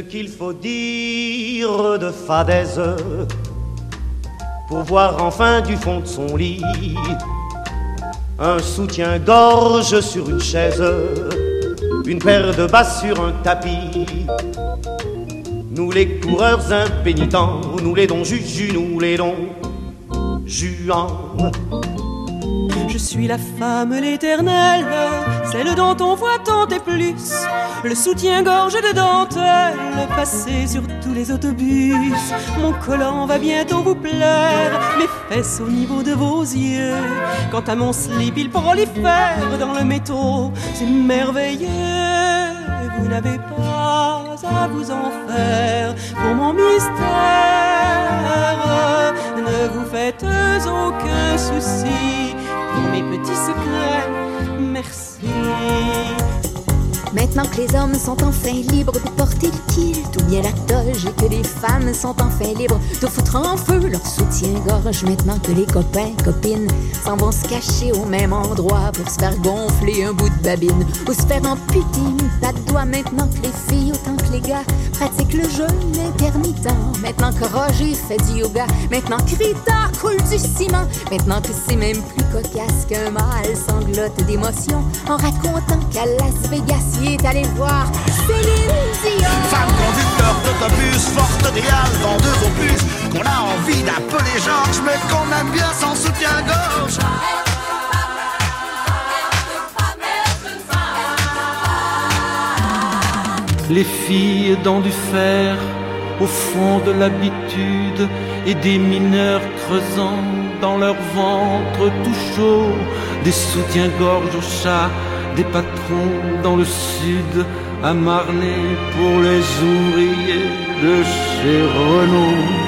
qu'il faut dire de fadaise pour voir enfin du fond de son lit. Un soutien-gorge sur une chaise, une paire de bas sur un tapis. Nous les coureurs impénitents, nous les dons juju, nous les dons. Juants. Je suis la femme l'éternelle, celle dont on voit tant et plus. Le soutien-gorge de dentelle, passé sur tous les autobus. Mon collant va bientôt vous plaire, mes fesses au niveau de vos yeux. Quant à mon slip, il prolifère dans le métaux, c'est merveilleux. Vous n'avez pas à vous en faire pour mon mystère. Ne vous faites aucun souci pour mes petits secrets. Merci. Maintenant que les hommes sont enfin libres de porter le kilt ou bien la toge et que les femmes sont enfin libres de foutre en feu leur soutien-gorge. Maintenant que les copains, copines s'en vont se cacher au même endroit pour se faire gonfler un bout de babine ou se faire amputer une patte doigt. Maintenant que les filles autant que les gars pratiquent le jeûne intermittent. Maintenant que Roger fait du yoga. Maintenant que Rita coule du ciment. Maintenant que c'est même plus cocasse qu'un mâle sanglote d'émotion en racontant qu'à Las Vegas, il est allé voir Céline Dion. Femme conducteur d'autobus, forte réelle dans deux opus, qu'on a envie d'appeler Georges, mais qu'on aime bien sans soutien-gorge. Les filles dans du fer, au fond de l'habitude, et des mineurs creusant dans leur ventre tout chaud, des soutiens-gorge au chat, des patrons dans le sud, à pour les ouvriers de chez Renault.